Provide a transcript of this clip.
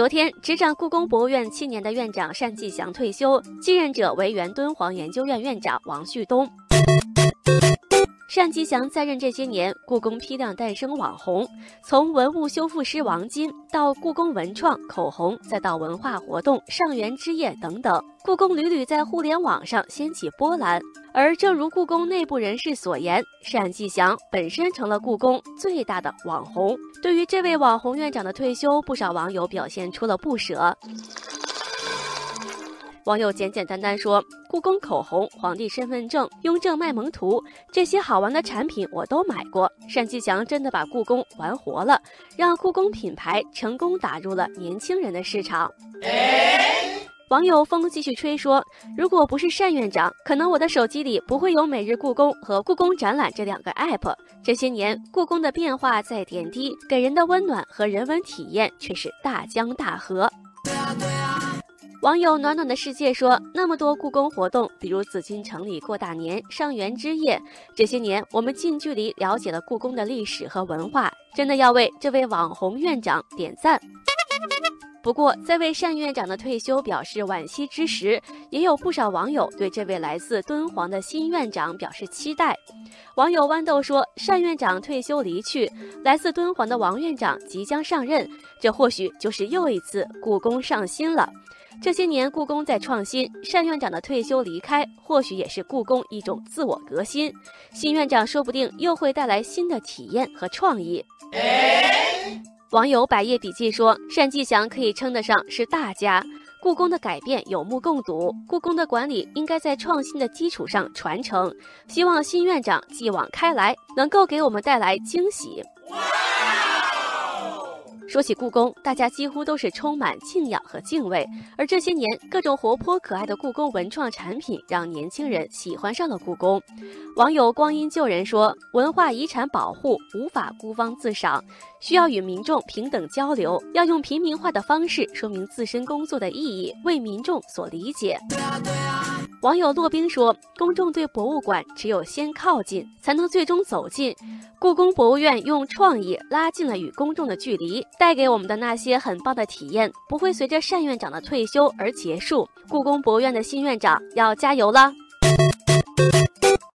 昨天，执掌故宫博物院七年的院长单霁翔退休，继任者为原敦煌研究院院长王旭东。单霁翔在任这些年，故宫批量诞生网红，从文物修复师王金到故宫文创、口红，再到文化活动、上元之夜等等，故宫屡屡在互联网上掀起波澜。而正如故宫内部人士所言，单霁翔本身成了故宫最大的网红。对于这位网红院长的退休，不少网友表现出了不舍。网友简简单单说：“故宫口红、皇帝身份证、雍正卖萌图，这些好玩的产品我都买过。单霁翔真的把故宫玩活了，让故宫品牌成功打入了年轻人的市场。”网友风继续吹说：“如果不是单院长，可能我的手机里不会有每日故宫和故宫展览这两个 app。这些年，故宫的变化在点滴，给人的温暖和人文体验却是大江大河。”网友暖暖的世界说：“那么多故宫活动，比如紫禁城里过大年、上元之夜，这些年我们近距离了解了故宫的历史和文化，真的要为这位网红院长点赞。”不过，在为单院长的退休表示惋惜之时，也有不少网友对这位来自敦煌的新院长表示期待。网友豌豆说：“单院长退休离去，来自敦煌的王院长即将上任，这或许就是又一次故宫上新了。”这些年，故宫在创新，单院长的退休离开，或许也是故宫一种自我革新。新院长说不定又会带来新的体验和创意。网友百叶笔记说：“单霁翔可以称得上是大家，故宫的改变有目共睹，故宫的管理应该在创新的基础上传承。希望新院长继往开来，能够给我们带来惊喜。”说起故宫，大家几乎都是充满敬仰和敬畏。而这些年，各种活泼可爱的故宫文创产品让年轻人喜欢上了故宫。网友光阴旧人说：“文化遗产保护无法孤芳自赏，需要与民众平等交流，要用平民化的方式说明自身工作的意义，为民众所理解。”网友洛冰说：“公众对博物馆只有先靠近，才能最终走进。故宫博物院用创意拉近了与公众的距离，带给我们的那些很棒的体验，不会随着单院长的退休而结束。故宫博物院的新院长要加油了。”